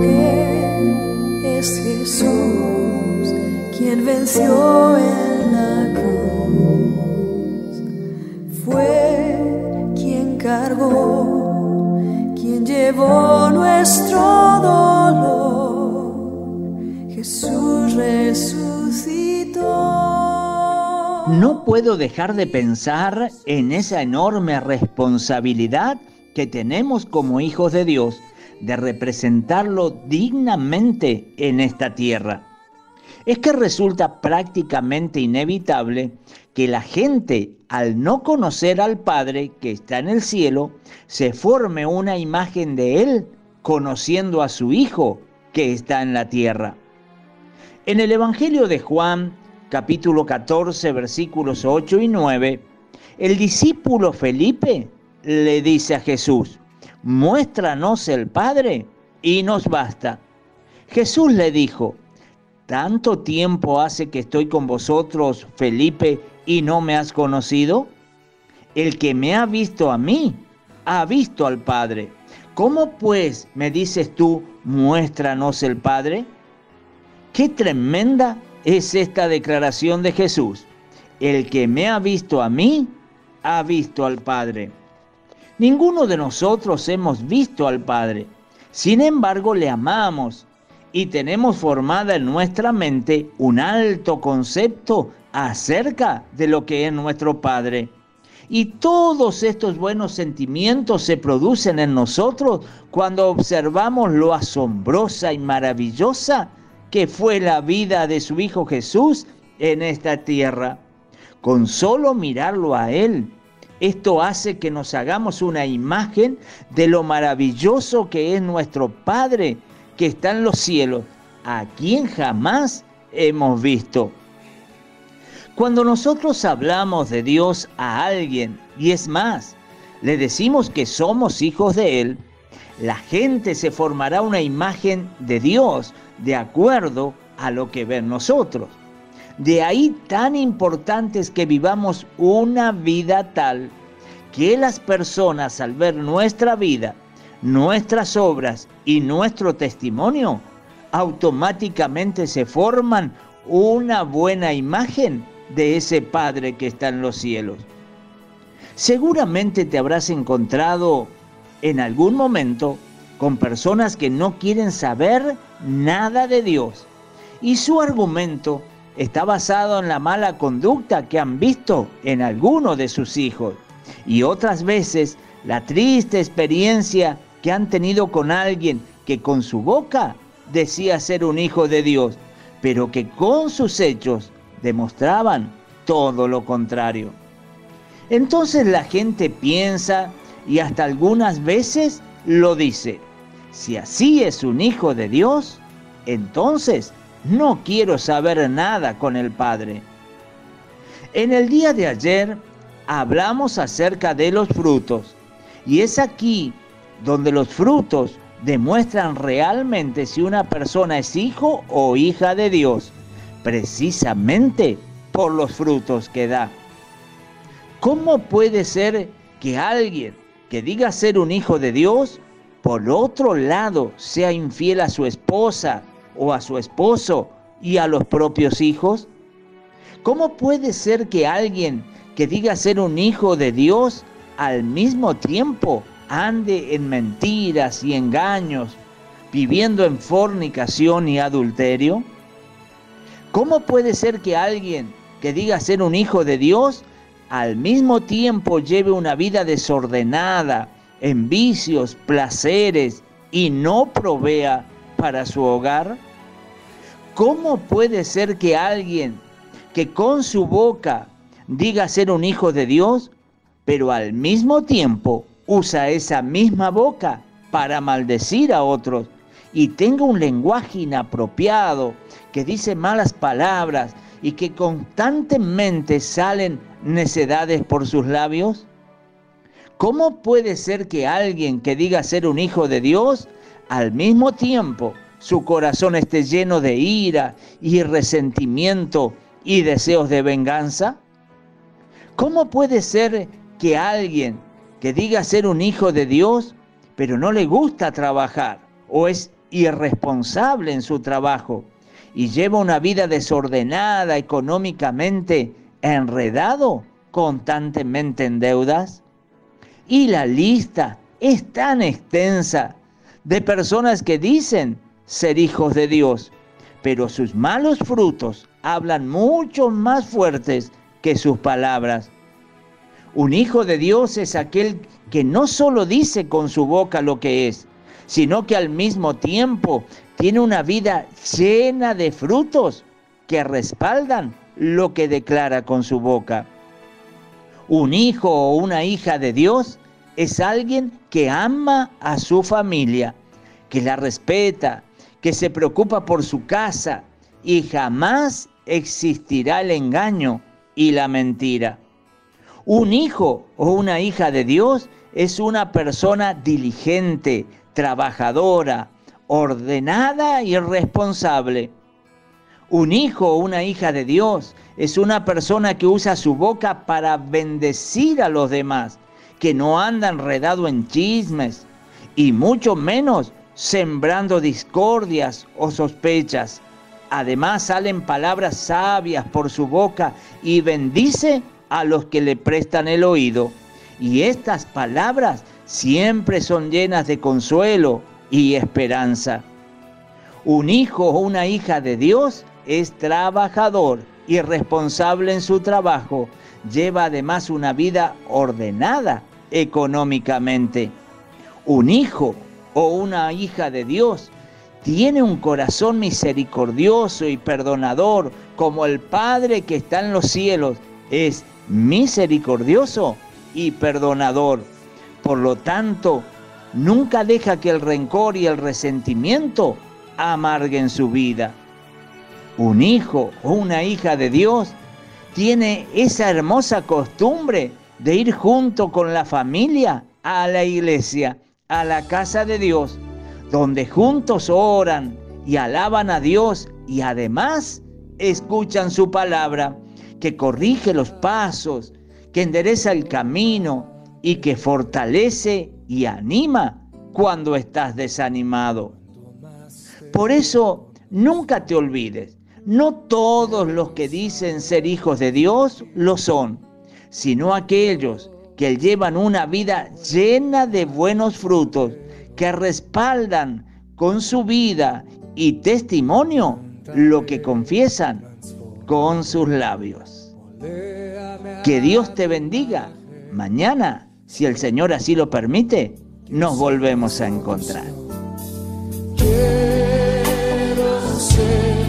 que es Jesús quien venció en la cruz. Fue quien cargó, quien llevó nuestro dolor. Jesús resucitó. No puedo dejar de pensar en esa enorme responsabilidad que tenemos como hijos de Dios de representarlo dignamente en esta tierra. Es que resulta prácticamente inevitable que la gente, al no conocer al Padre que está en el cielo, se forme una imagen de Él conociendo a su Hijo que está en la tierra. En el Evangelio de Juan, capítulo 14, versículos 8 y 9, el discípulo Felipe le dice a Jesús, muéstranos el Padre y nos basta. Jesús le dijo, ¿tanto tiempo hace que estoy con vosotros, Felipe, y no me has conocido? El que me ha visto a mí, ha visto al Padre. ¿Cómo pues me dices tú, muéstranos el Padre? Qué tremenda es esta declaración de Jesús. El que me ha visto a mí, ha visto al Padre. Ninguno de nosotros hemos visto al Padre. Sin embargo, le amamos y tenemos formada en nuestra mente un alto concepto acerca de lo que es nuestro Padre. Y todos estos buenos sentimientos se producen en nosotros cuando observamos lo asombrosa y maravillosa que fue la vida de su Hijo Jesús en esta tierra. Con solo mirarlo a Él esto hace que nos hagamos una imagen de lo maravilloso que es nuestro Padre que está en los cielos, a quien jamás hemos visto. Cuando nosotros hablamos de Dios a alguien, y es más, le decimos que somos hijos de Él, la gente se formará una imagen de Dios de acuerdo a lo que ven nosotros. De ahí tan importante es que vivamos una vida tal que las personas al ver nuestra vida, nuestras obras y nuestro testimonio, automáticamente se forman una buena imagen de ese Padre que está en los cielos. Seguramente te habrás encontrado en algún momento con personas que no quieren saber nada de Dios y su argumento está basado en la mala conducta que han visto en alguno de sus hijos y otras veces la triste experiencia que han tenido con alguien que con su boca decía ser un hijo de Dios, pero que con sus hechos demostraban todo lo contrario. Entonces la gente piensa y hasta algunas veces lo dice, si así es un hijo de Dios, entonces no quiero saber nada con el Padre. En el día de ayer hablamos acerca de los frutos y es aquí donde los frutos demuestran realmente si una persona es hijo o hija de Dios, precisamente por los frutos que da. ¿Cómo puede ser que alguien que diga ser un hijo de Dios, por otro lado, sea infiel a su esposa, o a su esposo y a los propios hijos? ¿Cómo puede ser que alguien que diga ser un hijo de Dios al mismo tiempo ande en mentiras y engaños, viviendo en fornicación y adulterio? ¿Cómo puede ser que alguien que diga ser un hijo de Dios al mismo tiempo lleve una vida desordenada, en vicios, placeres y no provea para su hogar? ¿Cómo puede ser que alguien que con su boca diga ser un hijo de Dios, pero al mismo tiempo usa esa misma boca para maldecir a otros y tenga un lenguaje inapropiado, que dice malas palabras y que constantemente salen necedades por sus labios? ¿Cómo puede ser que alguien que diga ser un hijo de Dios al mismo tiempo su corazón esté lleno de ira y resentimiento y deseos de venganza? ¿Cómo puede ser que alguien que diga ser un hijo de Dios, pero no le gusta trabajar o es y responsable en su trabajo y lleva una vida desordenada económicamente, enredado constantemente en deudas? Y la lista es tan extensa de personas que dicen ser hijos de Dios, pero sus malos frutos hablan mucho más fuertes que sus palabras. Un hijo de Dios es aquel que no solo dice con su boca lo que es, sino que al mismo tiempo tiene una vida llena de frutos que respaldan lo que declara con su boca. Un hijo o una hija de Dios es alguien que ama a su familia, que la respeta, que se preocupa por su casa y jamás existirá el engaño y la mentira. Un hijo o una hija de Dios es una persona diligente, trabajadora, ordenada y responsable. Un hijo o una hija de Dios es una persona que usa su boca para bendecir a los demás, que no anda enredado en chismes y mucho menos sembrando discordias o sospechas. Además salen palabras sabias por su boca y bendice a los que le prestan el oído. Y estas palabras siempre son llenas de consuelo y esperanza. Un hijo o una hija de Dios es trabajador y responsable en su trabajo. Lleva además una vida ordenada económicamente. Un hijo o una hija de Dios tiene un corazón misericordioso y perdonador como el Padre que está en los cielos es misericordioso y perdonador. Por lo tanto, nunca deja que el rencor y el resentimiento amarguen su vida. Un hijo o una hija de Dios tiene esa hermosa costumbre de ir junto con la familia a la iglesia, a la casa de Dios, donde juntos oran y alaban a Dios y además escuchan su palabra que corrige los pasos, que endereza el camino y que fortalece y anima cuando estás desanimado. Por eso, nunca te olvides, no todos los que dicen ser hijos de Dios lo son, sino aquellos que llevan una vida llena de buenos frutos, que respaldan con su vida y testimonio lo que confiesan con sus labios. Que Dios te bendiga. Mañana, si el Señor así lo permite, nos volvemos a encontrar. Quiero ser